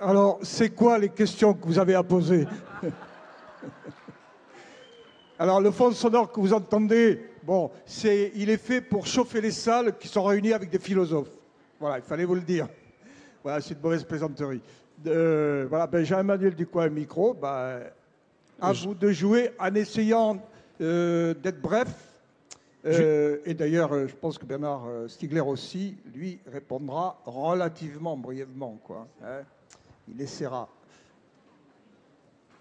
Alors, c'est quoi les questions que vous avez à poser Alors, le fond sonore que vous entendez, bon, c'est, il est fait pour chauffer les salles qui sont réunies avec des philosophes. Voilà, il fallait vous le dire. Voilà, c'est une mauvaise plaisanterie. Euh, voilà, ben, Jean-Emmanuel Ducoin, micro. Ben, à vous de jouer en essayant euh, d'être bref. Euh, et d'ailleurs, euh, je pense que Bernard Stiegler aussi, lui, répondra relativement brièvement. Quoi, hein. Il essaiera.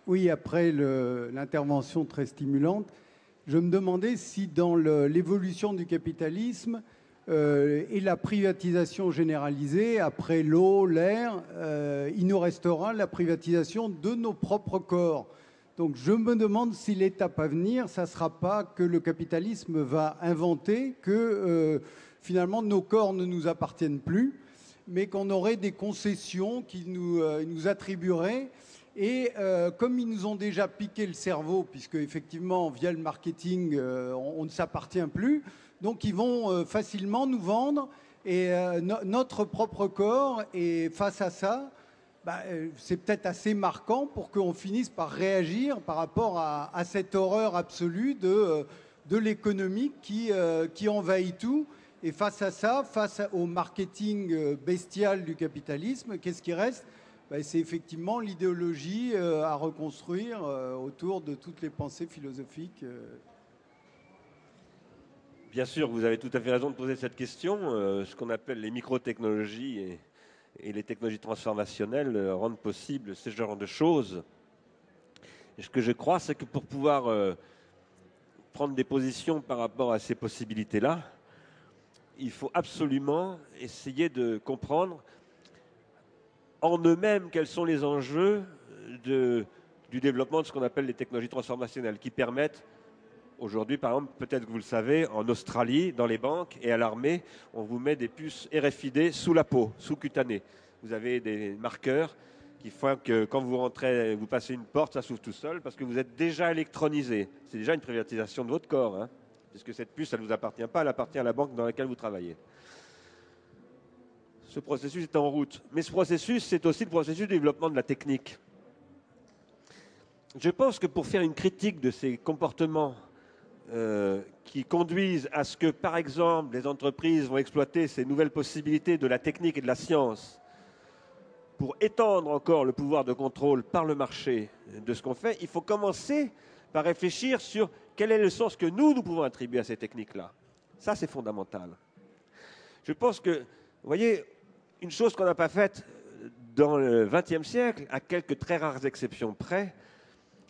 Oui, après l'intervention très stimulante, je me demandais si dans l'évolution du capitalisme euh, et la privatisation généralisée, après l'eau, l'air, euh, il nous restera la privatisation de nos propres corps. Donc je me demande si l'étape à venir, ça ne sera pas que le capitalisme va inventer que euh, finalement nos corps ne nous appartiennent plus, mais qu'on aurait des concessions qui nous, euh, attribueraient. Et euh, comme ils nous ont déjà piqué le cerveau, puisque effectivement via le marketing euh, on, ne s'appartient plus, donc ils vont facilement nous vendre et no- notre propre corps. Et face à ça, bah, c'est peut-être assez marquant pour qu'on finisse par réagir par rapport à, à cette horreur absolue de, de l'économie qui, qui envahit tout. Et face à ça, face au marketing euh, bestial du capitalisme, qu'est-ce qui reste? Bah, C'est effectivement l'idéologie euh, à reconstruire euh, autour de toutes les pensées philosophiques. Bien sûr, vous avez tout à fait raison de poser cette question. Ce qu'on appelle les microtechnologies et, les technologies transformationnelles rendent possible ce genre de choses. Et ce que je crois, c'est que pour pouvoir prendre des positions par rapport à ces possibilités-là, il faut absolument essayer de comprendre en eux-mêmes quels sont les enjeux du développement de ce qu'on appelle les technologies transformationnelles, qui permettent Aujourd'hui, par exemple, peut-être que vous le savez, en Australie, dans les banques et à l'armée, on vous met des puces RFID sous la peau, sous cutanée. Vous avez des marqueurs qui font que quand vous rentrez, vous passez une porte, ça s'ouvre tout seul parce que vous êtes déjà électronisé. C'est déjà une privatisation de votre corps, hein, puisque cette puce, elle ne vous appartient pas, elle appartient à la banque dans laquelle vous travaillez. Ce processus est en route. Mais ce processus, c'est aussi le processus de développement de la technique. Je pense que pour faire une critique de ces comportements euh, qui conduisent à ce que, par exemple, les entreprises vont exploiter ces nouvelles possibilités de la technique et de la science pour étendre encore le pouvoir de contrôle par le marché de ce qu'on fait, il faut commencer par réfléchir sur quel est le sens que nous, pouvons attribuer à ces techniques-là? Ça, c'est fondamental. Je pense que, vous voyez, une chose qu'on n'a pas faite dans le XXe siècle, à quelques très rares exceptions près,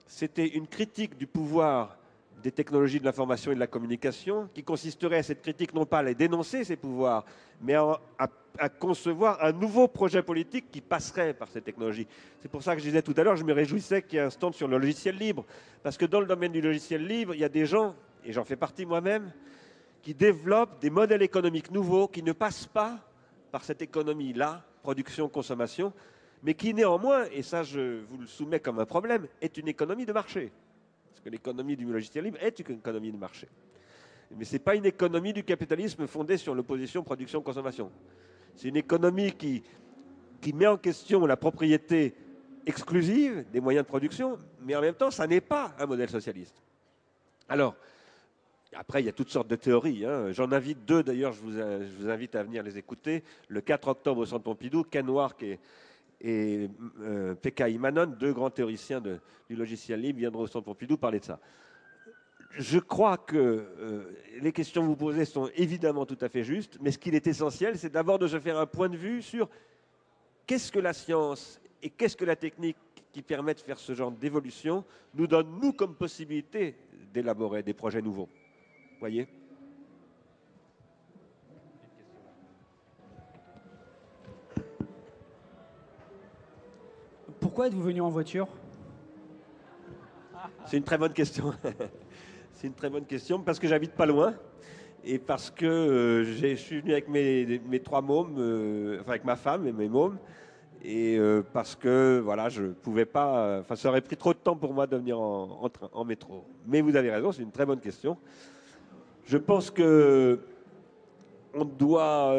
c'était une critique du pouvoir des technologies de l'information et de la communication, qui consisterait à cette critique non pas à les dénoncer, ces pouvoirs, mais à, à- à concevoir un nouveau projet politique qui passerait par ces technologies. C'est pour ça que je disais tout à l'heure, je me réjouissais qu'il y ait un stand sur le logiciel libre, parce que dans le domaine du logiciel libre, il y a des gens, et j'en fais partie moi-même, qui développent des modèles économiques nouveaux qui ne passent pas par cette économie-là, production-consommation, mais qui néanmoins, et ça je vous le soumets comme un problème, est une économie de marché. Parce que l'économie du logiciel libre est une économie de marché. Mais ce n'est pas une économie du capitalisme fondée sur l'opposition production-consommation. C'est une économie qui, qui met en question la propriété exclusive des moyens de production, mais en même temps, ça n'est pas un modèle socialiste. Alors, après, il y a toutes sortes de théories. hein. J'en invite deux, d'ailleurs, je vous, euh, je vous invite à venir les écouter. Le 4 octobre au Centre Pompidou, Ken Wark et, et euh, Pekka Imanon, deux grands théoriciens du logiciel libre, viendront au Centre Pompidou parler de ça. Je crois que euh, les questions que vous posez sont évidemment tout à fait justes, mais ce qu'il est essentiel, c'est d'abord de se faire un point de vue sur qu'est-ce que la science et qu'est-ce que la technique qui permet de faire ce genre d'évolution nous donne, nous, comme possibilité d'élaborer des projets nouveaux. Voyez? Pourquoi êtes-vous venu en voiture? C'est une très bonne question. C'est une très bonne question parce que j'habite pas loin et parce que euh, je suis venu avec mes, trois mômes, euh, enfin avec ma femme et mes mômes, et euh, parce que voilà, je pouvais pas, enfin ça aurait pris trop de temps pour moi de venir en, métro. Mais vous avez raison, c'est une très bonne question. Je pense que on doit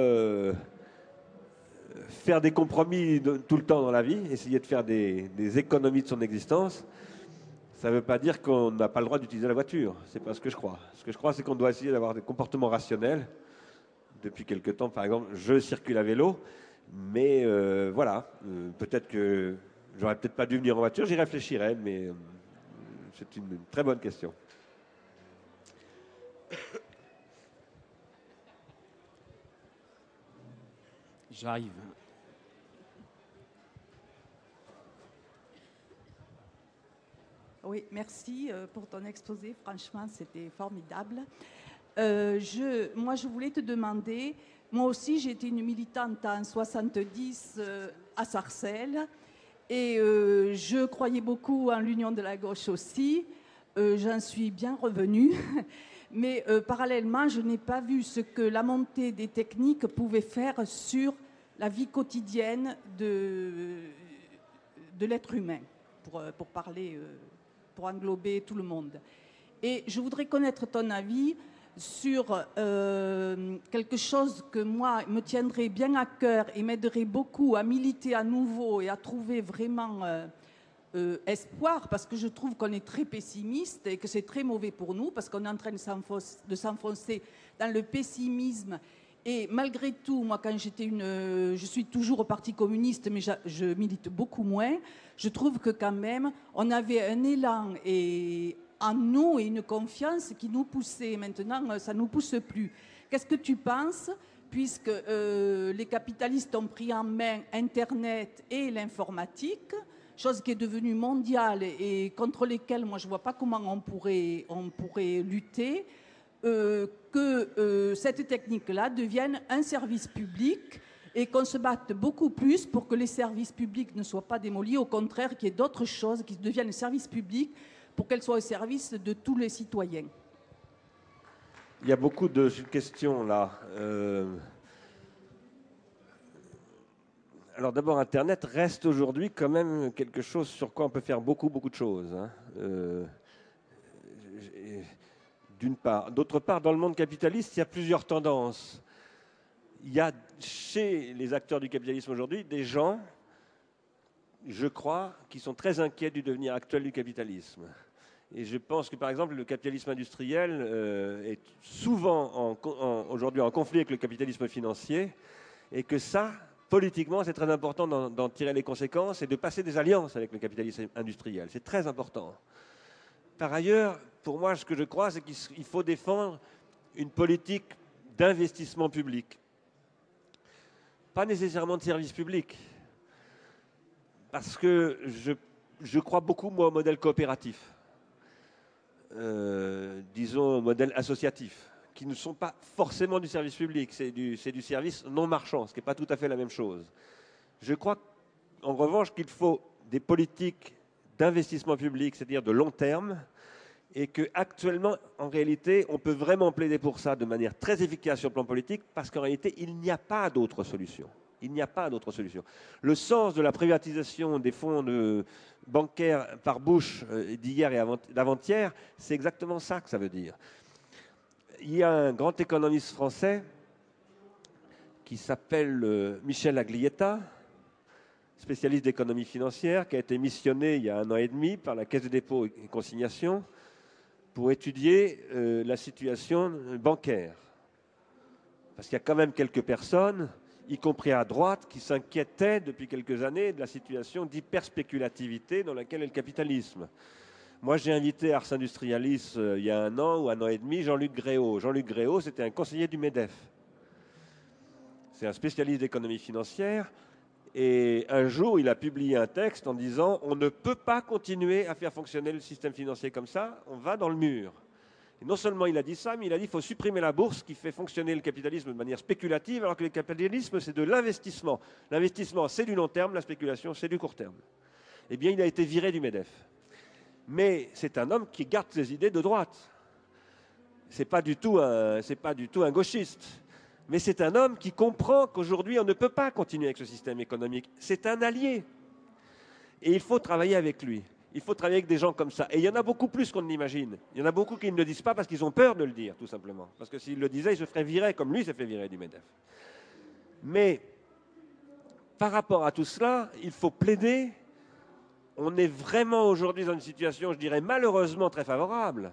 faire des compromis tout le temps dans la vie, essayer de faire des, économies de son existence, ça ne veut pas dire qu'on n'a pas le droit d'utiliser la voiture. C'est pas ce que je crois. Ce que je crois, c'est qu'on doit essayer d'avoir des comportements rationnels. Depuis quelque temps, par exemple, je circule à vélo, mais euh, voilà, euh, peut-être que j'aurais peut-être pas dû venir en voiture, j'y réfléchirai, mais euh, c'est une très bonne question. J'arrive. Oui, merci euh, pour ton exposé. Franchement, c'était formidable. Euh, je, moi, je voulais te demander, moi aussi, j'étais une militante en 70 euh, à Sarcelles et je croyais beaucoup en l'union de la gauche aussi. J'en suis bien revenue. Mais parallèlement, je n'ai pas vu ce que la montée des techniques pouvait faire sur la vie quotidienne de, de l'être humain, pour, pour parler, euh, pour englober tout le monde. Et je voudrais connaître ton avis sur euh, quelque chose que moi me tiendrait bien à cœur et m'aiderait beaucoup à militer à nouveau et à trouver vraiment euh, espoir, parce que je trouve qu'on est très pessimiste et que c'est très mauvais pour nous, parce qu'on est en train de s'enfoncer dans le pessimisme et malgré tout, moi, quand j'étais une. Je suis toujours au Parti communiste, mais je, milite beaucoup moins. Je trouve que quand même, on avait un élan et en nous et une confiance qui nous poussait. Maintenant, ça ne nous pousse plus. Qu'est-ce que tu penses puisque euh, les capitalistes ont pris en main Internet et l'informatique, chose qui est devenue mondiale et contre lesquelles moi je ne vois pas comment on pourrait, on pourrait lutter. Euh, que euh, cette technique-là devienne un service public et qu'on se batte beaucoup plus pour que les services publics ne soient pas démolis, au contraire qu'il y ait d'autres choses qui deviennent services publics pour qu'elles soient au service de tous les citoyens. Il y a beaucoup de questions là. Euh, alors d'abord, Internet reste aujourd'hui quand même quelque chose sur quoi on peut faire beaucoup, beaucoup de choses. Hein d'une part. D'autre part, dans le monde capitaliste, il y a plusieurs tendances. Il y a chez les acteurs du capitalisme aujourd'hui des gens, je crois, qui sont très inquiets du devenir actuel du capitalisme. Et je pense que, par exemple, le capitalisme industriel euh, est souvent aujourd'hui en conflit avec le capitalisme financier, et que ça, politiquement, c'est très important d'en tirer les conséquences et de passer des alliances avec le capitalisme industriel. C'est très important. Par ailleurs, pour moi, ce que je crois, c'est qu'il faut défendre une politique d'investissement public. Pas nécessairement de service public. Parce que je, crois beaucoup, moi, au modèle coopératif. Euh, disons, au modèle associatif, qui ne sont pas forcément du service public, c'est du, du, service non marchand, ce qui n'est pas tout à fait la même chose. Je crois, en revanche, qu'il faut des politiques d'investissement public, c'est-à-dire de long terme, et qu'actuellement, en réalité, on peut vraiment plaider pour ça de manière très efficace sur le plan politique, parce qu'en réalité, il n'y a pas d'autre solution. Il n'y a pas d'autre solution. Le sens de la privatisation des fonds bancaires par Bush euh, d'hier et d'avant-hier, c'est exactement ça que ça veut dire. Il y a un grand économiste français qui s'appelle euh, Michel Aglietta, spécialiste d'économie financière, qui a été missionné il y a un an et demi par la Caisse de dépôt et consignation pour étudier euh, la situation bancaire. Parce qu'il y a quand même quelques personnes, y compris à droite, qui s'inquiétaient depuis quelques années de la situation d'hyperspéculativité dans laquelle est le capitalisme. Moi, j'ai invité Ars Industrialis euh, il y a un an ou un an et demi Jean-Luc Gréau. Jean-Luc Gréau, c'était un conseiller du MEDEF. C'est un spécialiste d'économie financière. Et un jour, il a publié un texte en disant on ne peut pas continuer à faire fonctionner le système financier comme ça, on va dans le mur. Et non seulement il a dit ça, mais il a dit qu'il faut supprimer la bourse qui fait fonctionner le capitalisme de manière spéculative, alors que le capitalisme, c'est de l'investissement. L'investissement, c'est du long terme, la spéculation, c'est du court terme. Eh bien, il a été viré du MEDEF. Mais c'est un homme qui garde ses idées de droite. Ce n'est pas, du tout pas du tout un gauchiste mais c'est un homme qui comprend qu'aujourd'hui, on ne peut pas continuer avec ce système économique. C'est un allié. Et il faut travailler avec lui. Il faut travailler avec des gens comme ça. Et il y en a beaucoup plus qu'on n'imagine. Il y en a beaucoup qui ne le disent pas parce qu'ils ont peur de le dire, tout simplement. Parce que s'ils le disaient, ils se feraient virer comme lui s'est fait virer du MEDEF. Mais par rapport à tout cela, il faut plaider. On est vraiment aujourd'hui dans une situation, je dirais malheureusement très favorable.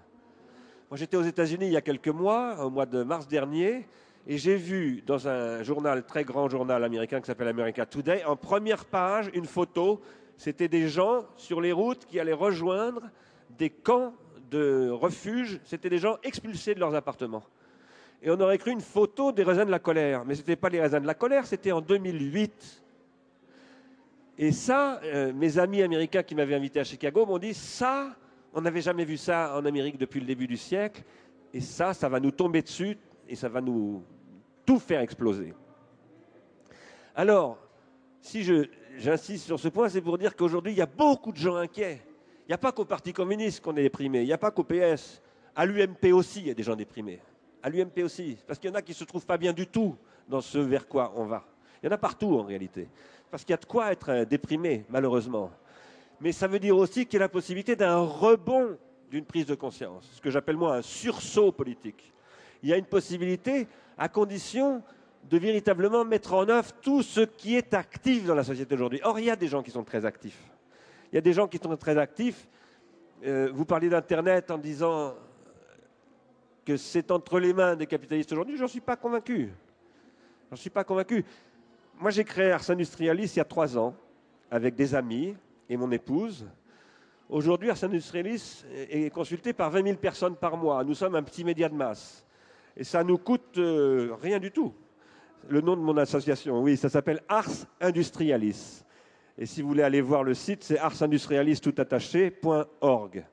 Moi j'étais aux États-Unis il y a quelques mois, au mois de mars dernier, et j'ai vu dans un journal, très grand journal américain qui s'appelle America Today, en première page, une photo. C'était des gens sur les routes qui allaient rejoindre des camps de refuge. C'était des gens expulsés de leurs appartements. Et on aurait cru une photo des raisins de la colère. Mais ce n'était pas les raisins de la colère, c'était en 2008. Et ça, euh, mes amis américains qui m'avaient invité à Chicago m'ont dit, ça, on n'avait jamais vu ça en Amérique depuis le début du siècle. Et ça, ça va nous tomber dessus et ça va nous tout faire exploser. Alors, si j'insiste sur ce point, c'est pour dire qu'aujourd'hui, il y a beaucoup de gens inquiets. Il n'y a pas qu'au Parti communiste qu'on est déprimé, il n'y a pas qu'au PS. À l'UMP aussi, il y a des gens déprimés. À l'UMP aussi. Parce qu'il y en a qui ne se trouvent pas bien du tout dans ce vers quoi on va. Il y en a partout en réalité. Parce qu'il y a de quoi être euh, déprimé, malheureusement. Mais ça veut dire aussi qu'il y a la possibilité d'un rebond d'une prise de conscience, ce que j'appelle moi un sursaut politique il y a une possibilité à condition de véritablement mettre en œuvre tout ce qui est actif dans la société aujourd'hui. Or, il y a des gens qui sont très actifs. Il y a des gens qui sont très actifs. Euh, vous parlez d'Internet en disant que c'est entre les mains des capitalistes aujourd'hui. Je n'en suis pas convaincu. Je n'en suis pas convaincu. Moi, j'ai créé Ars Industrialis il y a trois ans avec des amis et mon épouse. Aujourd'hui, Ars Industrialis est consulté par 20 000 personnes par mois. Nous sommes un petit média de masse. Et ça nous coûte euh, rien du tout. Le nom de mon association, oui, ça s'appelle Ars Industrialis. Et si vous voulez aller voir le site, c'est arsindustrialis.org.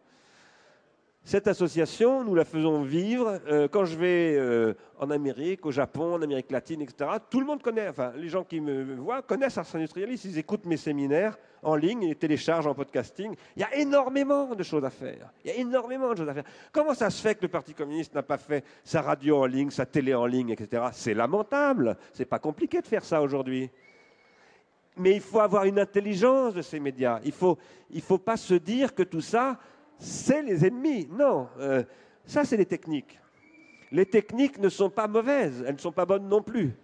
Cette association, nous la faisons vivre. Euh, quand je vais euh, en Amérique, au Japon, en Amérique latine, etc., tout le monde connaît, enfin, les gens qui me voient connaissent Ars Industrialis, ils écoutent mes séminaires en ligne, ils téléchargent en podcasting. Il y a énormément de choses à faire. Il y a énormément de choses à faire. Comment ça se fait que le Parti communiste n'a pas fait sa radio en ligne, sa télé en ligne, etc. C'est lamentable. C'est pas compliqué de faire ça aujourd'hui. Mais il faut avoir une intelligence de ces médias. Il ne faut, il faut pas se dire que tout ça, c'est les ennemis. Non, euh, ça c'est les techniques. Les techniques ne sont pas mauvaises, elles ne sont pas bonnes non plus.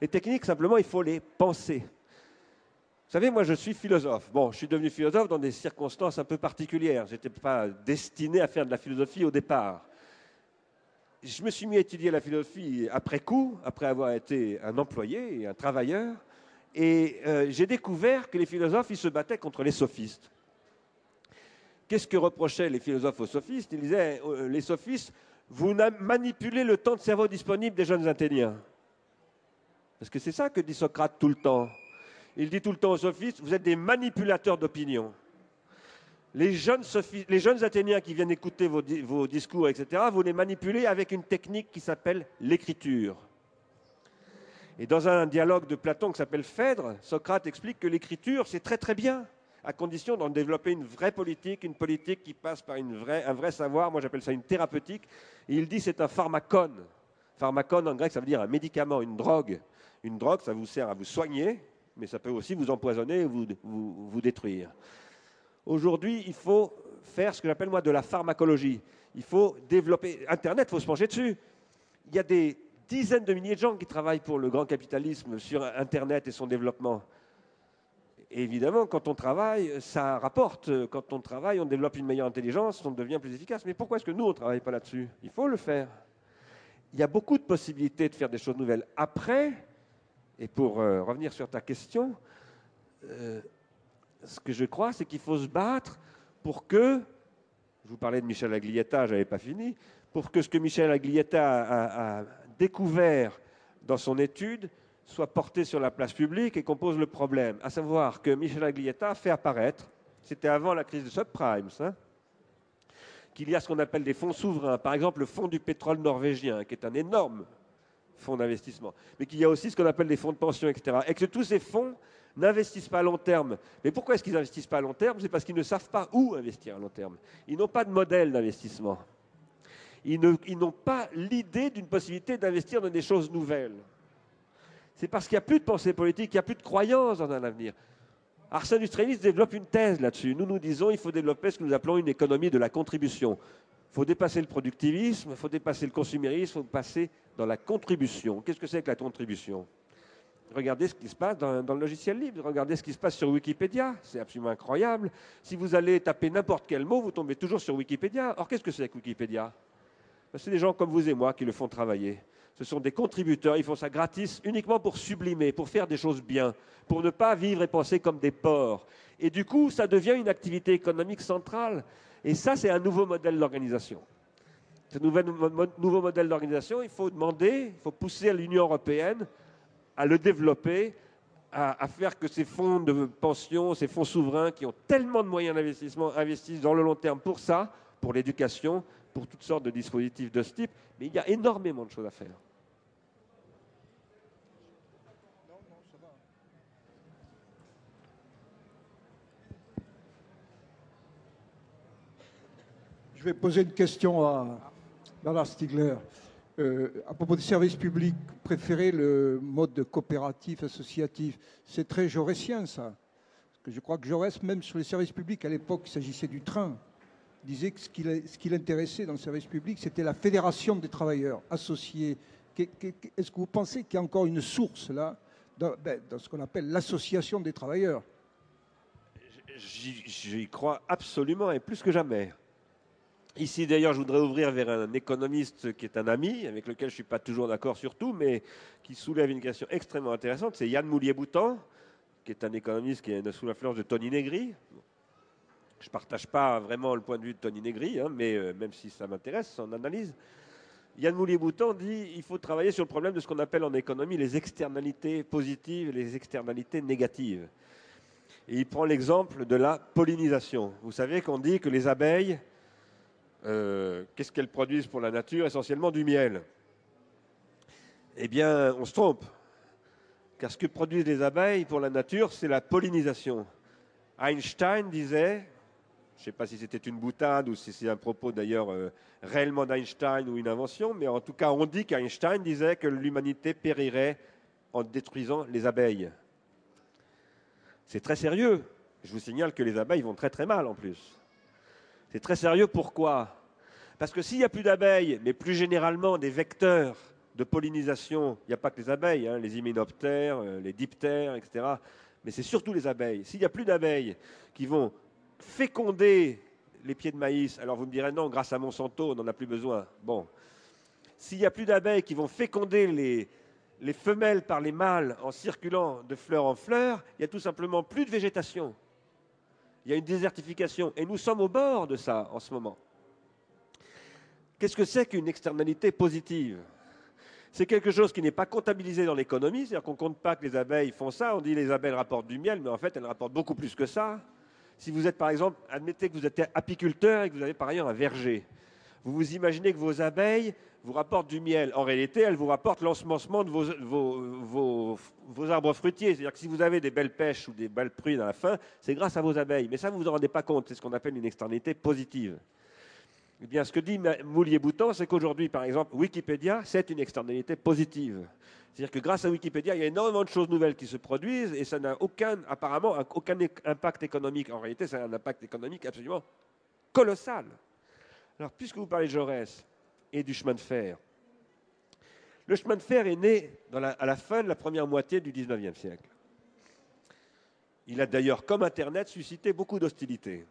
Les techniques, simplement, il faut les penser. Vous savez, moi je suis philosophe. Bon, je suis devenu philosophe dans des circonstances un peu particulières. Je n'étais pas destiné à faire de la philosophie au départ. Je me suis mis à étudier la philosophie après coup, après avoir été un employé un travailleur. Et euh, j'ai découvert que les philosophes, ils se battaient contre les sophistes. Qu'est-ce que reprochaient les philosophes aux sophistes? Ils disaient, euh, les sophistes, vous manipulez le temps de cerveau disponible des jeunes Athéniens. Parce que c'est ça que dit Socrate tout le temps. Il dit tout le temps aux sophistes, vous êtes des manipulateurs d'opinion. Les jeunes, Athéniens qui viennent écouter vos discours, etc., vous les manipulez avec une technique qui s'appelle l'écriture. Et dans un dialogue de Platon qui s'appelle Phèdre, Socrate explique que l'écriture, c'est très très bien à condition d'en développer une vraie politique, une politique qui passe par un vrai savoir. Moi, j'appelle ça une thérapeutique. Et il dit c'est un pharmacone. Pharmacone, en grec, ça veut dire un médicament, une drogue. Une drogue, ça vous sert à vous soigner, mais ça peut aussi vous empoisonner et vous, vous, vous détruire. Aujourd'hui, il faut faire ce que j'appelle moi de la pharmacologie. Il faut développer. Internet, il faut se pencher dessus. Il y a des dizaines de milliers de gens qui travaillent pour le grand capitalisme sur Internet et son développement évidemment, quand on travaille, ça rapporte. Quand on travaille, on développe une meilleure intelligence, on devient plus efficace. Mais pourquoi est-ce que nous, on ne travaille pas là-dessus? Il faut le faire. Il y a beaucoup de possibilités de faire des choses nouvelles. Après, et pour euh, revenir sur ta question, euh, ce que je crois, c'est qu'il faut se battre pour que, je vous parlais de Michel Aglietta, je n'avais pas fini, pour que ce que Michel Aglietta a découvert dans son étude soit porté sur la place publique et qu'on pose le problème, à savoir que Michel Aglietta fait apparaître, c'était avant la crise des subprimes, hein, qu'il y a ce qu'on appelle des fonds souverains, par exemple le fonds du pétrole norvégien, qui est un énorme fonds d'investissement, mais qu'il y a aussi ce qu'on appelle des fonds de pension, etc. Et que tous ces fonds n'investissent pas à long terme. Mais pourquoi est-ce qu'ils n'investissent pas à long terme? C'est parce qu'ils ne savent pas où investir à long terme. Ils n'ont pas de modèle d'investissement. Ils n'ont pas l'idée d'une possibilité d'investir dans des choses nouvelles c'est parce qu'il n'y a plus de pensée politique, il n'y a plus de croyance dans un avenir. Ars Industrialis développe une thèse là-dessus. Nous nous disons qu'il faut développer ce que nous appelons une économie de la contribution. Il faut dépasser le productivisme, il faut dépasser le consumérisme, il faut passer dans la contribution. Qu'est-ce que c'est que la contribution? Regardez ce qui se passe dans, dans, le logiciel libre, regardez ce qui se passe sur Wikipédia, c'est absolument incroyable. Si vous allez taper n'importe quel mot, vous tombez toujours sur Wikipédia. Or, qu'est-ce que c'est que Wikipédia? Ben, C'est des gens comme vous et moi qui le font travailler. Ce sont des contributeurs, ils font ça gratis uniquement pour sublimer, pour faire des choses bien, pour ne pas vivre et penser comme des porcs. Et du coup, ça devient une activité économique centrale. Et ça, c'est un nouveau modèle d'organisation. Ce nouveau modèle d'organisation, il faut demander, il faut pousser l'Union européenne à le développer, à, à, faire que ces fonds de pension, ces fonds souverains qui ont tellement de moyens d'investissement investissent dans le long terme pour ça, pour l'éducation, pour toutes sortes de dispositifs de ce type. Mais il y a énormément de choses à faire. Vais poser une question à Bernard Stiegler. Euh, à propos des services publics, préférez le mode de coopératif, associatif. C'est très jaurétien, ça. Je crois que Jaurès, même sur les services publics, à l'époque, il s'agissait du train, disait que ce qui, ce qui l'intéressait dans le service public, c'était la fédération des travailleurs associés. Est-ce que vous pensez qu'il y a encore une source, là, dans, ben, dans ce qu'on appelle l'association des travailleurs? J'y crois absolument et plus que jamais. Ici, d'ailleurs, je voudrais ouvrir vers un économiste qui est un ami, avec lequel je ne suis pas toujours d'accord sur tout, mais qui soulève une question extrêmement intéressante. C'est Yann Moulier-Boutan, qui est un économiste qui est sous l'influence de Tony Negri. Je ne partage pas vraiment le point de vue de Tony Negri, hein, mais euh, même si ça m'intéresse, son analyse. Yann Moulier-Boutan dit qu'il faut travailler sur le problème de ce qu'on appelle en économie les externalités positives et les externalités négatives. Et il prend l'exemple de la pollinisation. Vous savez qu'on dit que les abeilles qu'est-ce qu'elles produisent pour la nature Essentiellement du miel? Eh bien, on se trompe. Car ce que produisent les abeilles pour la nature, c'est la pollinisation. Einstein disait, je ne sais pas si c'était une boutade ou si c'est un propos d'ailleurs euh, réellement d'Einstein ou une invention, mais en tout cas, on dit qu'Einstein disait que l'humanité périrait en détruisant les abeilles. C'est très sérieux. Je vous signale que les abeilles vont très très mal en plus. C'est très sérieux. Pourquoi? Parce que s'il n'y a plus d'abeilles, mais plus généralement des vecteurs de pollinisation, il n'y a pas que les abeilles, hein, les hyménoptères, euh, les diptères, etc. Mais c'est surtout les abeilles. S'il n'y a plus d'abeilles qui vont féconder les pieds de maïs, alors vous me direz non, grâce à Monsanto, on n'en a plus besoin. Bon. S'il n'y a plus d'abeilles qui vont féconder les, les femelles par les mâles en circulant de fleur en fleur, il n'y a tout simplement plus de végétation il y a une désertification. Et nous sommes au bord de ça en ce moment. Qu'est-ce que c'est qu'une externalité positive? C'est quelque chose qui n'est pas comptabilisé dans l'économie, c'est-à-dire qu'on ne compte pas que les abeilles font ça, on dit les abeilles rapportent du miel, mais en fait elles rapportent beaucoup plus que ça. Si vous êtes par exemple, admettez que vous êtes apiculteur et que vous avez par ailleurs un verger, vous vous imaginez que vos abeilles vous rapportent du miel. En réalité, elles vous rapportent l'ensemencement de vos, arbres fruitiers. C'est-à-dire que si vous avez des belles pêches ou des belles prunes à la fin, c'est grâce à vos abeilles. Mais ça, vous ne vous en rendez pas compte. C'est ce qu'on appelle une externalité positive. Eh bien, ce que dit Moulier-Boutan, c'est qu'aujourd'hui, par exemple, Wikipédia, c'est une externalité positive. C'est-à-dire que grâce à Wikipédia, il y a énormément de choses nouvelles qui se produisent et ça n'a aucun, apparemment, aucun impact économique. En réalité, ça a un impact économique absolument colossal. Alors, puisque vous parlez de Jaurès et du chemin de fer, le chemin de fer est né à la fin de la première moitié du 19e siècle. Il a d'ailleurs, comme Internet, suscité beaucoup d'hostilité.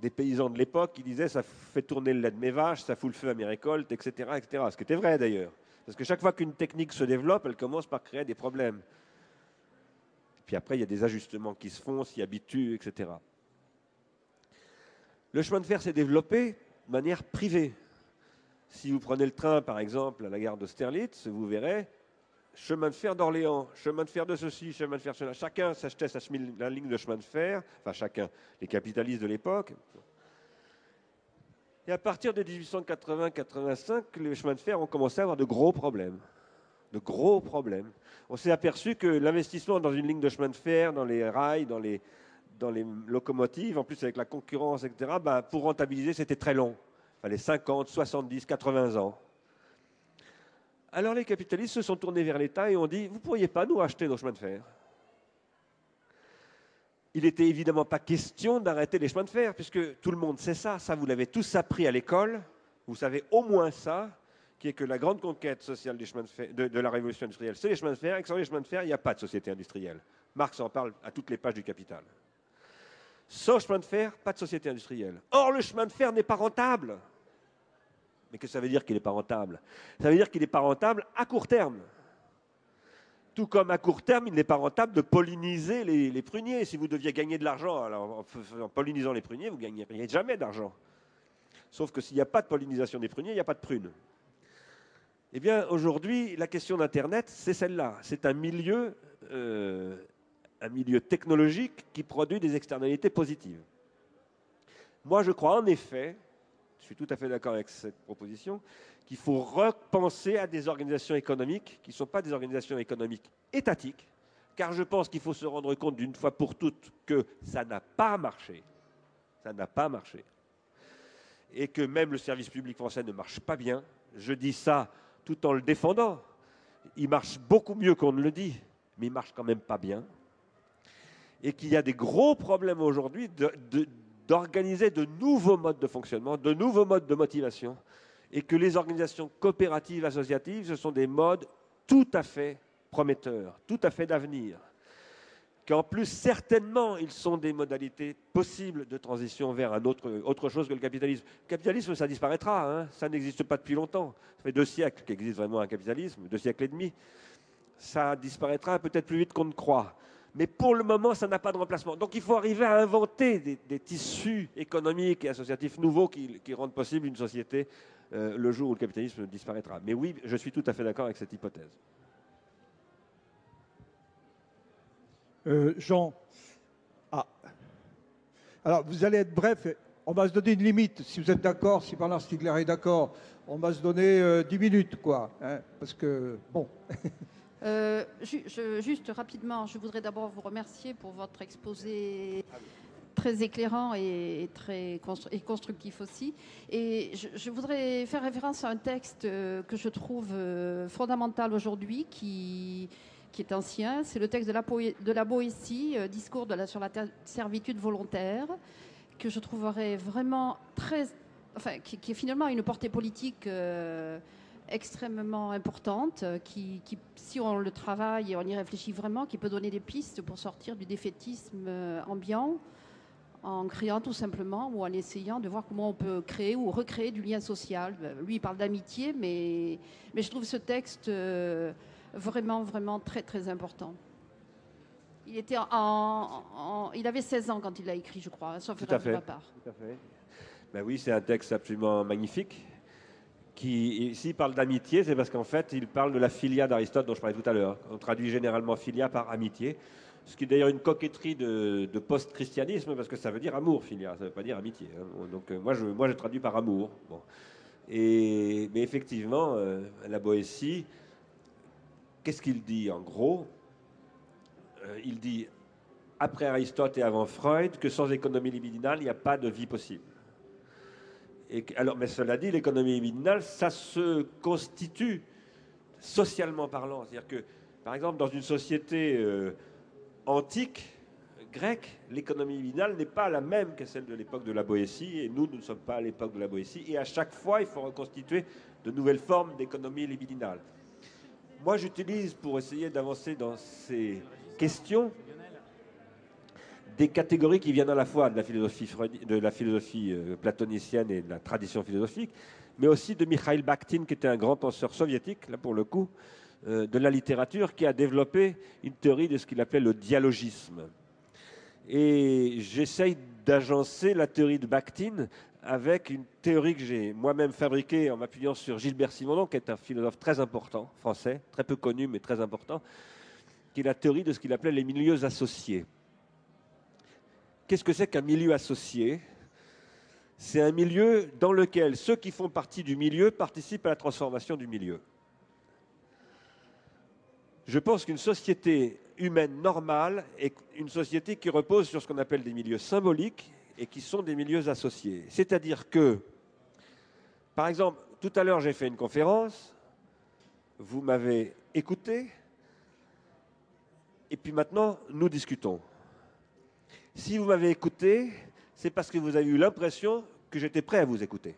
Des paysans de l'époque qui disaient ça fait tourner le lait de mes vaches, ça fout le feu à mes récoltes, etc. etc. Ce qui était vrai d'ailleurs. Parce que chaque fois qu'une technique se développe, elle commence par créer des problèmes. Puis après, il y a des ajustements qui se font, s'y habituent, etc. Le chemin de fer s'est développé manière privée. Si vous prenez le train, par exemple, à la gare d'Austerlitz, vous verrez chemin de fer d'Orléans, chemin de fer de ceci, chemin de fer de cela. Chacun s'achetait sa la ligne de chemin de fer, enfin chacun, les capitalistes de l'époque. Et à partir de 1880-85, les chemins de fer ont commencé à avoir de gros problèmes. De gros problèmes. On s'est aperçu que l'investissement dans une ligne de chemin de fer, dans les rails, dans les, dans les locomotives, en plus avec la concurrence, etc., ben, pour rentabiliser, c'était très long. Il fallait 50, 70, 80 ans. Alors les capitalistes se sont tournés vers l'État et ont dit, vous ne pourriez pas nous acheter nos chemins de fer? Il n'était évidemment pas question d'arrêter les chemins de fer, puisque tout le monde sait ça, ça vous l'avez tous appris à l'école, vous savez au moins ça, qui est que la grande conquête sociale des chemins de, fer, de, la révolution industrielle, c'est les chemins de fer, et que sans les chemins de fer, il n'y a pas de société industrielle. Marx en parle à toutes les pages du Capital. Sans chemin de fer, pas de société industrielle. Or, le chemin de fer n'est pas rentable. Mais que ça veut dire qu'il n'est pas rentable? Ça veut dire qu'il n'est pas rentable à court terme. Tout comme à court terme, il n'est pas rentable de polliniser les, pruniers. Si vous deviez gagner de l'argent en, pollinisant les pruniers, vous ne gagneriez jamais d'argent. Sauf que s'il n'y a pas de pollinisation des pruniers, il n'y a pas de prunes. Eh bien, aujourd'hui, la question d'Internet, c'est celle-là. C'est un milieu, euh, un milieu technologique qui produit des externalités positives. Moi, je crois en effet, je suis tout à fait d'accord avec cette proposition, qu'il faut repenser à des organisations économiques qui ne sont pas des organisations économiques étatiques, car je pense qu'il faut se rendre compte d'une fois pour toutes que ça n'a pas marché. Ça n'a pas marché. Et que même le service public français ne marche pas bien. Je dis ça tout en le défendant. Il marche beaucoup mieux qu'on ne le dit, mais il marche quand même pas bien. Et qu'il y a des gros problèmes aujourd'hui d'organiser de, nouveaux modes de fonctionnement, de nouveaux modes de motivation, et que les organisations coopératives, associatives, ce sont des modes tout à fait prometteurs, tout à fait d'avenir. Qu'en plus, certainement, ils sont des modalités possibles de transition vers un autre, autre chose que le capitalisme. Le capitalisme, ça disparaîtra, hein. ça n'existe pas depuis longtemps. Ça fait deux siècles qu'existe vraiment un capitalisme, deux siècles et demi. Ça disparaîtra peut-être plus vite qu'on ne croit. Mais pour le moment, ça n'a pas de remplacement. Donc il faut arriver à inventer des, tissus économiques et associatifs nouveaux qui, rendent possible une société euh, le jour où le capitalisme disparaîtra. Mais oui, je suis tout à fait d'accord avec cette hypothèse. Euh, Jean, ah. alors vous allez être bref. On va se donner une limite. Si vous êtes d'accord, si Bernard Stiegler est d'accord, on va se donner 10 euh, minutes, quoi. Hein, parce que, bon. Euh, juste rapidement, je voudrais d'abord vous remercier pour votre exposé très éclairant et très constructif aussi. Et je, voudrais faire référence à un texte euh, que je trouve euh, fondamental aujourd'hui, qui, qui est ancien. C'est le texte de la, de la Boétie, discours sur la servitude volontaire, que je trouverais vraiment très... Enfin, qui, est finalement une portée politique extrêmement importante, euh, qui, si on le travaille et on y réfléchit vraiment, qui peut donner des pistes pour sortir du défaitisme euh, ambiant en créant tout simplement ou en essayant de voir comment on peut créer ou recréer du lien social. Euh, lui, il parle d'amitié, mais, mais je trouve ce texte vraiment, vraiment très, très important. Il, était en, il avait 16 ans quand il l'a écrit, je crois, sauf Tout à fait. part. Tout à fait. Ben oui, c'est un texte absolument magnifique qui, s'il parle d'amitié, c'est parce qu'en fait, il parle de la filia d'Aristote dont je parlais tout à l'heure. On traduit généralement filia par amitié, ce qui est d'ailleurs une coquetterie de, post-christianisme, parce que ça veut dire amour, filia, ça ne veut pas dire amitié. Hein. Donc euh, moi, je, traduis par amour. Mais effectivement, euh, la Boétie, qu'est-ce qu'il dit en gros? Euh, Il dit, après Aristote et avant Freud, que sans économie libidinale, il n'y a pas de vie possible alors, mais cela dit, l'économie libidinale, ça se constitue socialement parlant. C'est-à-dire que, par exemple, dans une société euh, antique, grecque, l'économie libidinale n'est pas la même que celle de l'époque de la Boétie, et nous, nous ne sommes pas à l'époque de la Boétie, et à chaque fois, il faut reconstituer de nouvelles formes d'économie libidinale. Moi, j'utilise, pour essayer d'avancer dans ces questions, des catégories qui viennent à la fois de la philosophie, euh, platonicienne et de la tradition philosophique, mais aussi de Mikhail Bakhtin, qui était un grand penseur soviétique, là pour le coup, euh, de la littérature, qui a développé une théorie de ce qu'il appelait le dialogisme. Et j'essaye d'agencer la théorie de Bakhtin avec une théorie que j'ai moi-même fabriquée en m'appuyant sur Gilbert Simondon, qui est un philosophe très important, français, très peu connu, mais très important, qui est la théorie de ce qu'il appelait les milieux associés. Qu'est-ce que c'est qu'un milieu associé? C'est un milieu dans lequel ceux qui font partie du milieu participent à la transformation du milieu. Je pense qu'une société humaine normale est une société qui repose sur ce qu'on appelle des milieux symboliques et qui sont des milieux associés. C'est-à-dire que, par exemple, tout à l'heure j'ai fait une conférence, vous m'avez écouté, et puis maintenant nous discutons. Si vous m'avez écouté, c'est parce que vous avez eu l'impression que j'étais prêt à vous écouter.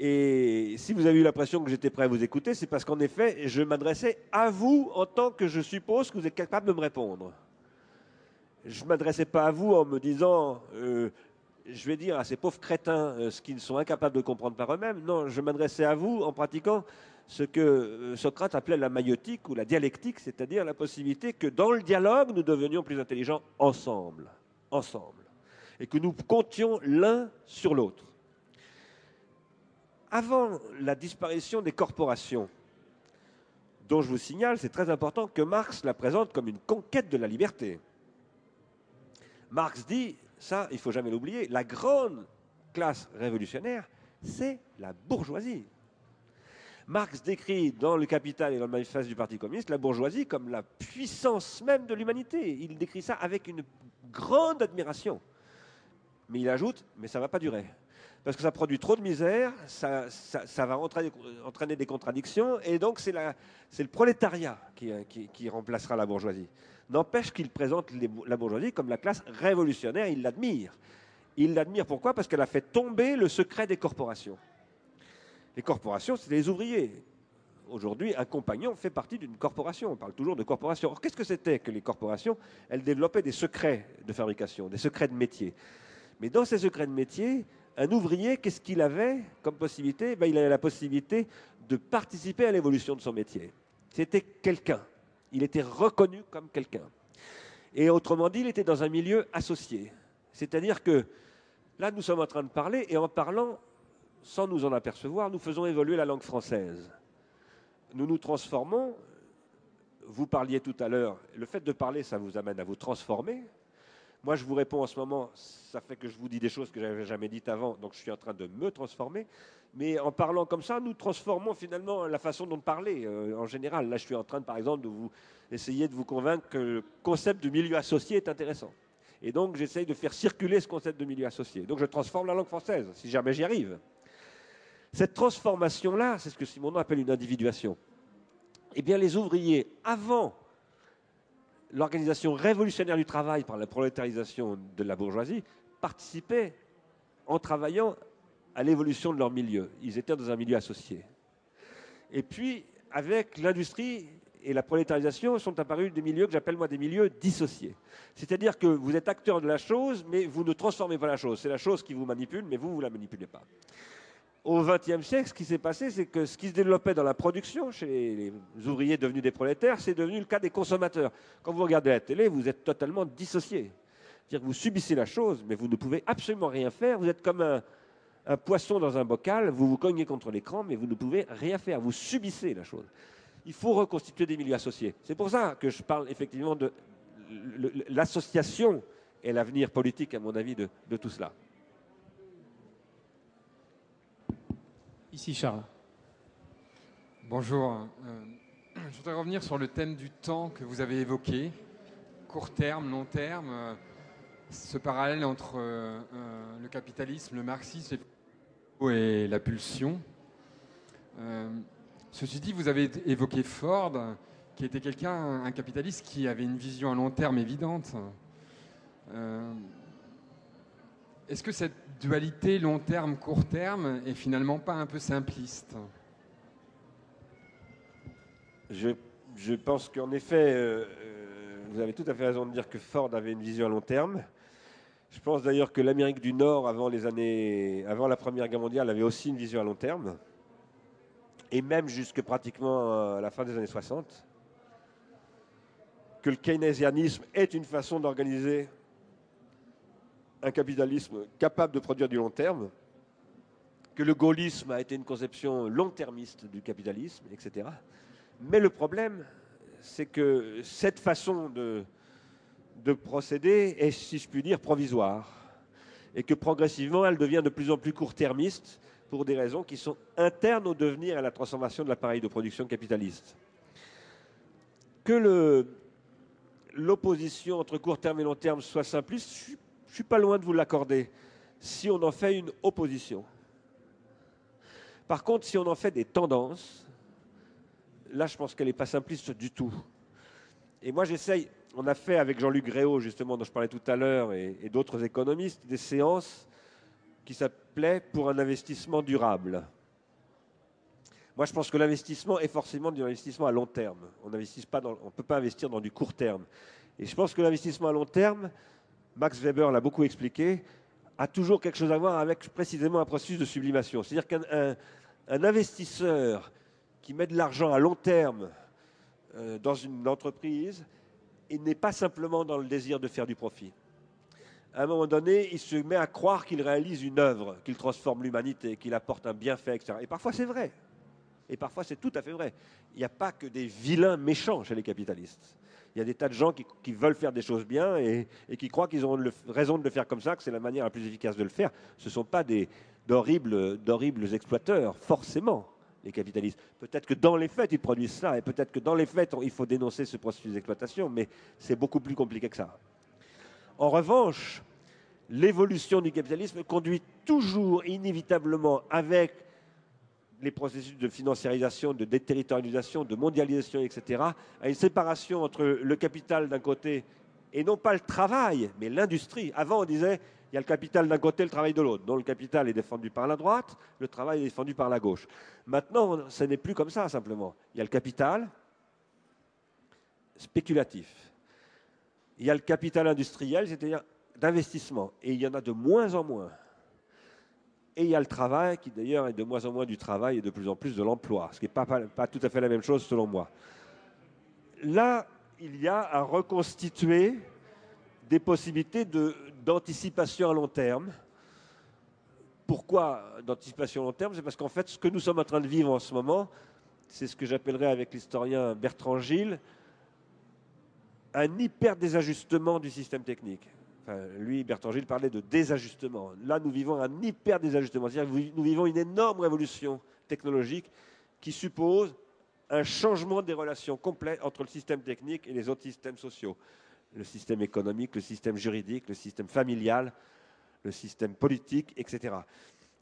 Et si vous avez eu l'impression que j'étais prêt à vous écouter, c'est parce qu'en effet, je m'adressais à vous en tant que je suppose que vous êtes capable de me répondre. Je ne m'adressais pas à vous en me disant, euh, je vais dire à ces pauvres crétins euh, ce qu'ils sont incapables de comprendre par eux-mêmes. Non, je m'adressais à vous en pratiquant ce que euh, Socrate appelait la maïotique ou la dialectique, c'est-à-dire la possibilité que dans le dialogue, nous devenions plus intelligents ensemble. Ensemble. Et que nous comptions l'un sur l'autre. Avant la disparition des corporations, dont je vous signale, c'est très important, que Marx la présente comme une conquête de la liberté. Marx dit, ça, il ne faut jamais l'oublier, la grande classe révolutionnaire, c'est la bourgeoisie. Marx décrit dans le Capital et dans le manifeste du Parti communiste la bourgeoisie comme la puissance même de l'humanité. Il décrit ça avec une grande admiration. Mais il ajoute, mais ça ne va pas durer parce que ça produit trop de misère, ça, va entraîner, des contradictions, et donc c'est le prolétariat qui, remplacera la bourgeoisie. N'empêche qu'il présente la bourgeoisie comme la classe révolutionnaire, il l'admire. Il l'admire pourquoi? Parce qu'elle a fait tomber le secret des corporations. Les corporations, c'est les ouvriers. Aujourd'hui, un compagnon fait partie d'une corporation. On parle toujours de corporation. Or, qu'est-ce que c'était que les corporations? Elles développaient des secrets de fabrication, des secrets de métier. Mais dans ces secrets de métier, un ouvrier, qu'est-ce qu'il avait comme possibilité? Ben, Il avait la possibilité de participer à l'évolution de son métier. C'était quelqu'un. Il était reconnu comme quelqu'un. Et autrement dit, il était dans un milieu associé. C'est-à-dire que là, nous sommes en train de parler, et en parlant, sans nous en apercevoir, nous faisons évoluer la langue française. Nous nous transformons. Vous parliez tout à l'heure, le fait de parler, ça vous amène à vous transformer. Moi, je vous réponds en ce moment, ça fait que je vous dis des choses que je n'avais jamais dites avant, donc je suis en train de me transformer. Mais en parlant comme ça, nous transformons finalement la façon dont parler euh, en général. Là, je suis en train, par exemple, de vous essayer de vous convaincre que le concept de milieu associé est intéressant. Et donc, j'essaye de faire circuler ce concept de milieu associé. Donc, je transforme la langue française, si jamais j'y arrive. Cette transformation-là, c'est ce que Simonon appelle une individuation. Eh bien, les ouvriers, avant l'organisation révolutionnaire du travail par la prolétarisation de la bourgeoisie participait en travaillant à l'évolution de leur milieu. Ils étaient dans un milieu associé. Et puis, avec l'industrie et la prolétarisation, sont apparus des milieux que j'appelle moi des milieux dissociés. C'est-à-dire que vous êtes acteur de la chose, mais vous ne transformez pas la chose. C'est la chose qui vous manipule, mais vous, vous ne la manipulez pas au XXe siècle, ce qui s'est passé, c'est que ce qui se développait dans la production chez les, ouvriers devenus des prolétaires, c'est devenu le cas des consommateurs. Quand vous regardez la télé, vous êtes totalement dissocié. C'est-à-dire que vous subissez la chose, mais vous ne pouvez absolument rien faire. Vous êtes comme un, poisson dans un bocal, vous vous cognez contre l'écran, mais vous ne pouvez rien faire. Vous subissez la chose. Il faut reconstituer des milieux associés. C'est pour ça que je parle effectivement de l'association et l'avenir politique, à mon avis, de tout cela. Ici Charles. Bonjour. Euh, je voudrais revenir sur le thème du temps que vous avez évoqué, court terme, long terme, euh, ce parallèle entre euh, le capitalisme, le marxisme et la pulsion. ceci dit, vous avez évoqué Ford, qui était quelqu'un, un capitaliste qui avait une vision à long terme évidente. Est-ce que cette dualité long terme, court terme est finalement pas un peu simpliste? Je, pense qu'en effet, euh, euh, vous avez tout à fait raison de dire que Ford avait une vision à long terme. Je pense d'ailleurs que l'Amérique du Nord, avant, les années, avant la Première Guerre mondiale, avait aussi une vision à long terme. Et même jusque pratiquement à la fin des années 60. Que le keynésianisme est une façon d'organiser un capitalisme capable de produire du long terme, que le gaullisme a été une conception long-termiste du capitalisme, etc. Mais le problème, c'est que cette façon de, de procéder est, si je puis dire, provisoire, et que progressivement, elle devient de plus en plus court-termiste pour des raisons qui sont internes au devenir et à la transformation de l'appareil de production capitaliste. Que l'opposition entre court terme et long terme soit simpliste, je suis pas loin de vous l'accorder, si on en fait une opposition. Par contre, si on en fait des tendances, là, je pense qu'elle n'est pas simpliste du tout. Et moi, j'essaye, on a fait avec Jean-Luc Gréau, justement, dont je parlais tout à l'heure, et, d'autres économistes, des séances qui s'appelaient pour un investissement durable. Moi, je pense que l'investissement est forcément du investissement à long terme. On ne peut pas investir dans du court terme. Et je pense que l'investissement à long terme, Max Weber l'a beaucoup expliqué, a toujours quelque chose à voir avec précisément un processus de sublimation. C'est-à-dire qu'un investisseur qui met de l'argent à long terme euh, dans une entreprise, il n'est pas simplement dans le désir de faire du profit. À un moment donné, il se met à croire qu'il réalise une œuvre, qu'il transforme l'humanité, qu'il apporte un bienfait, etc. Et parfois c'est vrai. Et parfois c'est tout à fait vrai. Il n'y a pas que des vilains méchants chez les capitalistes. Il y a des tas de gens qui, veulent faire des choses bien et, qui croient qu'ils ont raison de le faire comme ça, que c'est la manière la plus efficace de le faire. Ce ne sont pas d'horribles exploiteurs, forcément les capitalistes. Peut-être que dans les faits, ils produisent ça, et peut-être que dans les faits, il faut dénoncer ce processus d'exploitation, mais c'est beaucoup plus compliqué que ça. En revanche, l'évolution du capitalisme conduit toujours inévitablement avec les processus de financiarisation, de déterritorialisation, de mondialisation, etc., à une séparation entre le capital d'un côté et non pas le travail, mais l'industrie. Avant, on disait il y a le capital d'un côté, le travail de l'autre. Donc le capital est défendu par la droite, le travail est défendu par la gauche. Maintenant, ce n'est plus comme ça simplement. Il y a le capital spéculatif. Il y a le capital industriel, c'est-à-dire d'investissement. Et il y en a de moins en moins. Et il y a le travail, qui d'ailleurs est de moins en moins du travail et de plus en plus de l'emploi, ce qui n'est pas, tout à fait la même chose selon moi. Là, il y a à reconstituer des possibilités d'anticipation à long terme. Pourquoi d'anticipation à long terme? C'est parce qu'en fait, ce que nous sommes en train de vivre en ce moment, c'est ce que j'appellerais avec l'historien Bertrand Gilles un hyper désajustement du système technique. Lui, Bertrand Gilles, parlait de désajustement. Là, nous vivons un hyper désajustement. C'est-à-dire nous vivons une énorme révolution technologique qui suppose un changement des relations complètes entre le système technique et les autres systèmes sociaux le système économique, le système juridique, le système familial, le système politique, etc.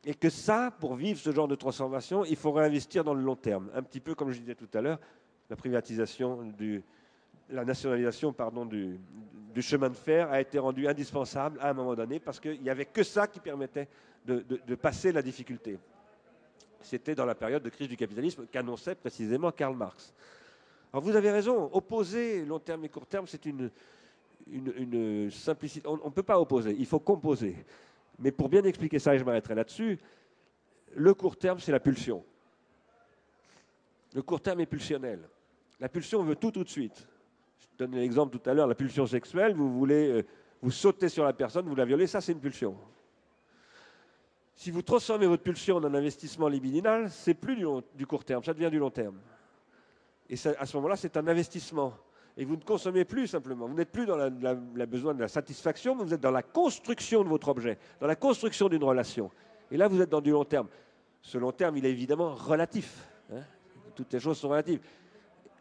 Et que ça, pour vivre ce genre de transformation, il faut réinvestir dans le long terme. Un petit peu comme je disais tout à l'heure, la privatisation du, la nationalisation pardon, du, chemin de fer a été rendue indispensable à un moment donné parce qu'il n'y avait que ça qui permettait de, passer la difficulté. C'était dans la période de crise du capitalisme qu'annonçait précisément Karl Marx. Alors vous avez raison, opposer long terme et court terme, c'est une, une, simplicité. On ne peut pas opposer, il faut composer. Mais pour bien expliquer ça, et je m'arrêterai là-dessus, le court terme, c'est la pulsion. Le court terme est pulsionnel. La pulsion veut tout tout de suite. Je donne l'exemple tout à l'heure, la pulsion sexuelle, vous voulez, euh, vous sautez sur la personne, vous la violez, ça c'est une pulsion. Si vous transformez votre pulsion en un investissement libidinal, c'est plus du, court terme, ça devient du long terme. Et à ce moment-là, c'est un investissement et vous ne consommez plus simplement. Vous n'êtes plus dans le besoin de la satisfaction, mais vous êtes dans la construction de votre objet, dans la construction d'une relation. Et là, vous êtes dans du long terme. Ce long terme, il est évidemment relatif. Hein. Toutes les choses sont relatives.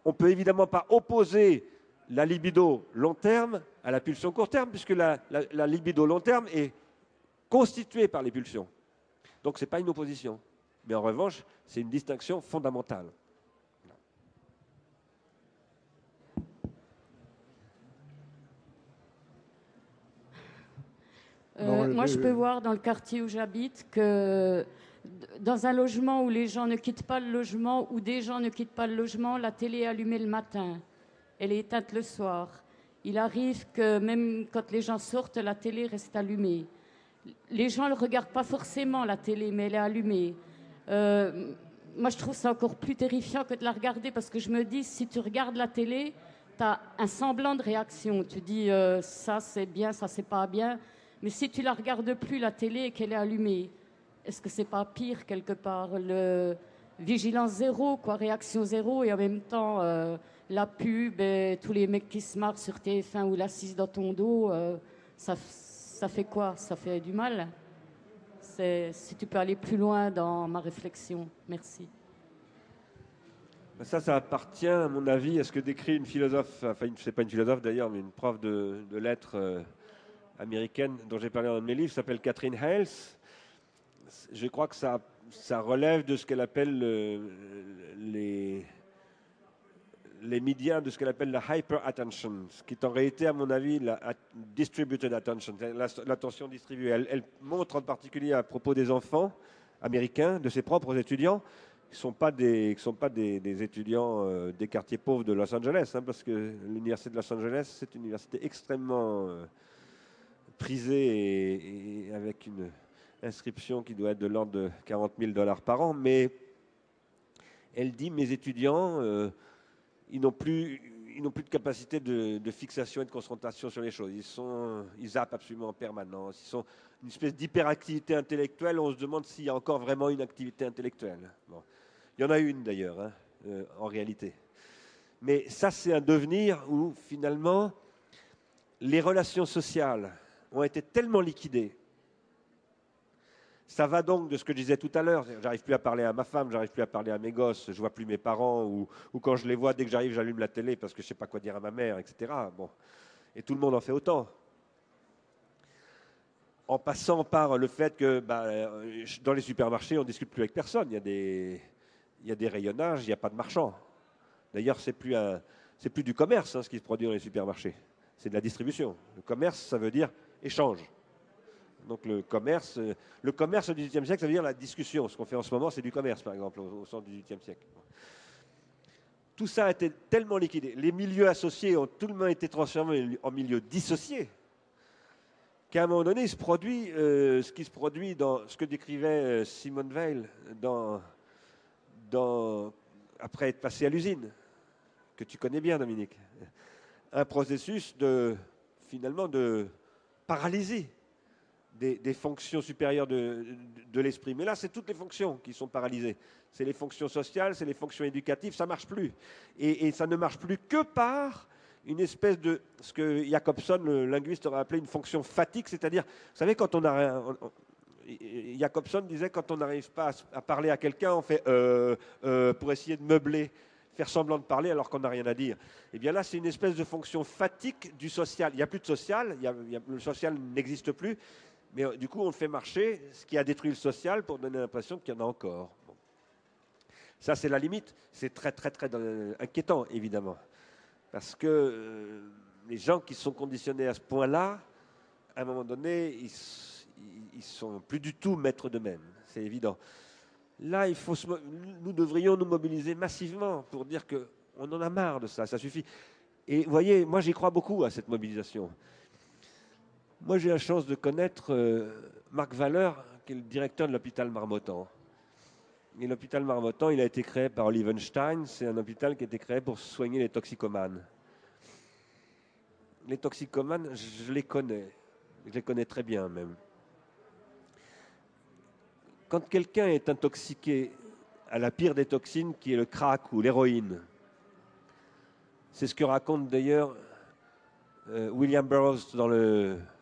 On ne peut évidemment pas opposer la libido long terme à la pulsion court terme, puisque la, la libido long terme est constituée par les pulsions. Donc ce n'est pas une opposition. Mais en revanche, c'est une distinction fondamentale. Euh, moi, je peux voir dans le quartier où j'habite que dans un logement où les gens ne quittent pas le logement, où des gens ne quittent pas le logement, la télé est allumée le matin, elle est éteinte le soir. Il arrive que même quand les gens sortent, la télé reste allumée. Les gens ne regardent pas forcément la télé, mais elle est allumée. Euh, moi, je trouve ça encore plus terrifiant que de la regarder parce que je me dis, si tu regardes la télé, tu as un semblant de réaction. Tu dis, euh, ça c'est bien, ça c'est pas bien. Mais si tu la regardes plus, la télé, et qu'elle est allumée, est-ce que c'est pas pire quelque part? Le Vigilance zéro, quoi, réaction zéro, et en même temps, euh, la pub, et tous les mecs qui se marrent sur TF1 ou l'assise dans ton dos, euh, ça, ça fait quoi? Ça fait du mal? Si tu peux aller plus loin dans ma réflexion. Merci. Ça, ça appartient, à mon avis, à ce que décrit une philosophe, enfin, c'est pas une philosophe d'ailleurs, mais une prof de, de lettres euh, américaine dont j'ai parlé dans mes livres, s'appelle Catherine Hales. Je crois que ça, ça relève de ce qu'elle appelle les, les médias, de ce qu'elle appelle la hyper attention, ce qui est en réalité, à mon avis, la distributed attention, l'attention distribuée. Elle, montre en particulier à propos des enfants américains, de ses propres étudiants, ne sont pas des, sont pas des, étudiants euh, des quartiers pauvres de Los Angeles, hein, parce que l'université de Los Angeles, c'est une université extrêmement euh, prisée et, avec une inscription qui doit être de l'ordre de 40 000 dollars par an. Mais elle dit, mes étudiants, euh, ils n'ont plus, ils n'ont plus de capacité de, fixation et de concentration sur les choses. Ils, sont, ils zappent absolument en permanence. Ils sont une espèce d'hyperactivité intellectuelle. On se demande s'il y a encore vraiment une activité intellectuelle. Il y en a une d'ailleurs, hein, euh, en réalité. Mais ça, c'est un devenir où finalement, les relations sociales ont été tellement liquidées. Ça va donc de ce que je disais tout à l'heure. J'arrive plus à parler à ma femme, j'arrive plus à parler à mes gosses, je vois plus mes parents, ou, quand je les vois, dès que j'arrive, j'allume la télé parce que je sais pas quoi dire à ma mère, etc. Bon. Et tout le monde en fait autant en passant par le fait que bah, euh, dans les supermarchés, on ne discute plus avec personne. Il y a des, rayonnages, il n'y a pas de marchands. D'ailleurs, ce n'est plus, plus, du commerce hein, ce qui se produit dans les supermarchés, c'est de la distribution. Le commerce, ça veut dire échange. Donc le commerce, euh, le commerce au XVIIIe siècle, ça veut dire la discussion. Ce qu'on fait en ce moment, c'est du commerce, par exemple, au, sens du XVIIIe siècle. Tout ça a été tellement liquidé. Les milieux associés ont tout le monde été transformés en milieux dissociés qu'à un moment donné, il se produit euh, ce qui se produit dans ce que décrivait euh, Simone Veil dans après être passé à l'usine, que tu connais bien, Dominique. Un processus de, finalement, de paralysie des, fonctions supérieures de, l'esprit. Mais là, c'est toutes les fonctions qui sont paralysées. C'est les fonctions sociales, c'est les fonctions éducatives, ça ne marche plus. Et, ça ne marche plus que par une espèce de, ce que Jacobson, le linguiste, aurait appelé une fonction fatigue, c'est-à-dire, vous savez, quand on a, Jacobson disait quand on n'arrive pas à, parler à quelqu'un, on fait euh, euh, pour essayer de meubler, faire semblant de parler alors qu'on n'a rien à dire. Eh bien là, c'est une espèce de fonction fatigue du social. Il n'y a plus de social, le social n'existe plus, mais euh, du coup, on fait marcher, ce qui a détruit le social pour donner l'impression qu'il y en a encore. Ça, c'est la limite. C'est très, très, très inquiétant, évidemment. Parce que les gens qui sont conditionnés à ce point-là, à un moment donné, ils ils sont plus du tout maîtres d'eux-mêmes, c'est évident. Là, il faut nous devrions nous mobiliser massivement pour dire qu'on en a marre de ça, ça suffit. Et vous voyez, moi j'y crois beaucoup à cette mobilisation. Moi j'ai la chance de connaître euh, Marc Valeur, qui est le directeur de l'hôpital Marmottan. Et l'hôpital Marmottan, il a été créé par Olivenstein, c'est un hôpital qui a été créé pour soigner les toxicomanes. Les toxicomanes, je les connais, je les connais très bien même. Quand quelqu'un est intoxiqué à la pire des toxines qui est le crack ou l'héroïne, c'est ce que raconte d'ailleurs William Burroughs dans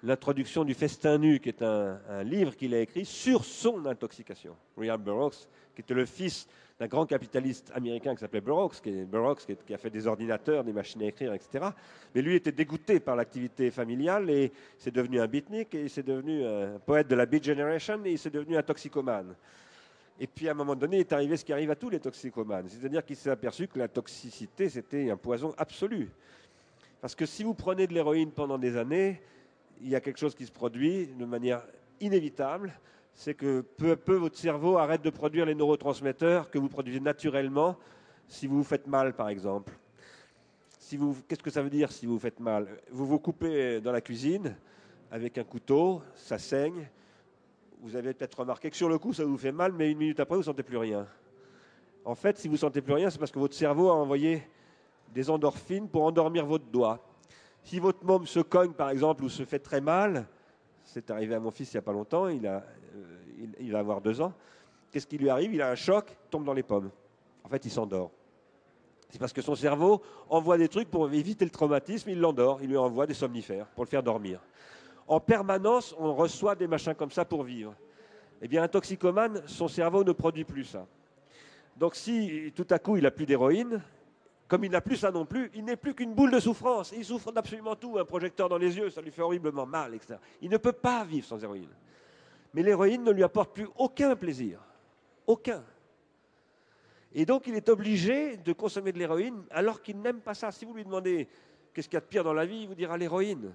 l'introduction du Festin nu, qui est un, livre qu'il a écrit sur son intoxication. William Burroughs, qui était le fils d'un grand capitaliste américain qui s'appelait Burroughs, qui, a fait des ordinateurs, des machines à écrire, etc. Mais lui était dégoûté par l'activité familiale et c'est devenu un beatnik et c'est devenu un poète de la Beat Generation et il s'est devenu un toxicomane. Et puis à un moment donné, il est arrivé ce qui arrive à tous les toxicomanes, c'est-à-dire qu'il s'est aperçu que la toxicité, c'était un poison absolu. Parce que si vous prenez de l'héroïne pendant des années, il y a quelque chose qui se produit de manière inévitable, c'est que peu à peu, votre cerveau arrête de produire les neurotransmetteurs que vous produisez naturellement si vous vous faites mal, par exemple. Qu'est-ce que ça veut dire si vous vous faites mal? Vous vous coupez dans la cuisine avec un couteau, ça saigne. Vous avez peut-être remarqué que sur le coup, ça vous fait mal, mais une minute après, vous ne sentez plus rien. En fait, si vous ne sentez plus rien, c'est parce que votre cerveau a envoyé des endorphines pour endormir votre doigt. Si votre môme se cogne, par exemple, ou se fait très mal, c'est arrivé à mon fils il n'y a pas longtemps, il, a, euh, il, va avoir deux ans. Qu'est-ce qui lui arrive? Il a un choc, tombe dans les pommes. En fait, il s'endort. C'est parce que son cerveau envoie des trucs pour éviter le traumatisme, il l'endort, il lui envoie des somnifères pour le faire dormir. En permanence, on reçoit des machins comme ça pour vivre. Eh bien, un toxicomane, son cerveau ne produit plus ça. Donc si tout à coup il n'a plus d'héroïne, comme il n'a plus ça non plus, il n'est plus qu'une boule de souffrance. Il souffre d'absolument tout. Un projecteur dans les yeux, ça lui fait horriblement mal, etc. Il ne peut pas vivre sans héroïne. Mais l'héroïne ne lui apporte plus aucun plaisir. Aucun. Et donc il est obligé de consommer de l'héroïne alors qu'il n'aime pas ça. Si vous lui demandez qu'est-ce qu'il y a de pire dans la vie, il vous dira l'héroïne.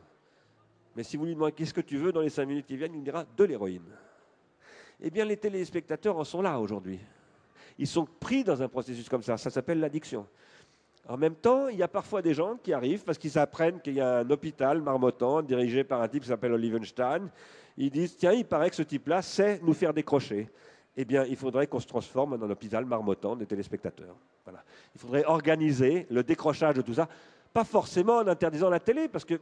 Mais si vous lui demandez qu'est-ce que tu veux dans les cinq minutes qui viennent, il vous dira de l'héroïne. Eh bien les téléspectateurs en sont là aujourd'hui. Ils sont pris dans un processus comme ça. Ça s'appelle l'addiction. En même temps, il y a parfois des gens qui arrivent parce qu'ils apprennent qu'il y a un hôpital marmottant dirigé par un type qui s'appelle Olivenstein. Ils disent Tiens, il paraît que ce type-là sait nous faire décrocher. Eh bien, il faudrait qu'on se transforme en un hôpital marmottant des téléspectateurs. Voilà. Il faudrait organiser le décrochage de tout ça. Pas forcément en interdisant la télé, parce que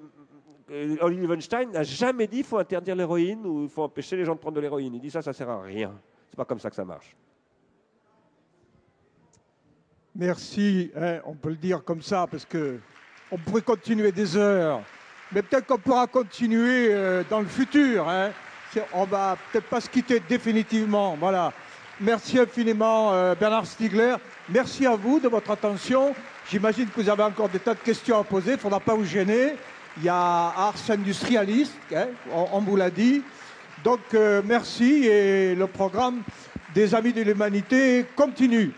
euh, Olivenstein n'a jamais dit qu'il faut interdire l'héroïne ou il faut empêcher les gens de prendre de l'héroïne. Il dit ça, ça sert à rien. C'est pas comme ça que ça marche. Merci, hein, on peut le dire comme ça, parce que on pourrait continuer des heures, mais peut-être qu'on pourra continuer euh, dans le futur. Hein. On va peut-être pas se quitter définitivement. Voilà. Merci infiniment, euh, Bernard Stiegler. Merci à vous de votre attention. J'imagine que vous avez encore des tas de questions à poser. Il ne faudra pas vous gêner. Il y a Ars Industrialiste, hein, on, on vous l'a dit. Donc, euh, merci et le programme des Amis de l'Humanité continue.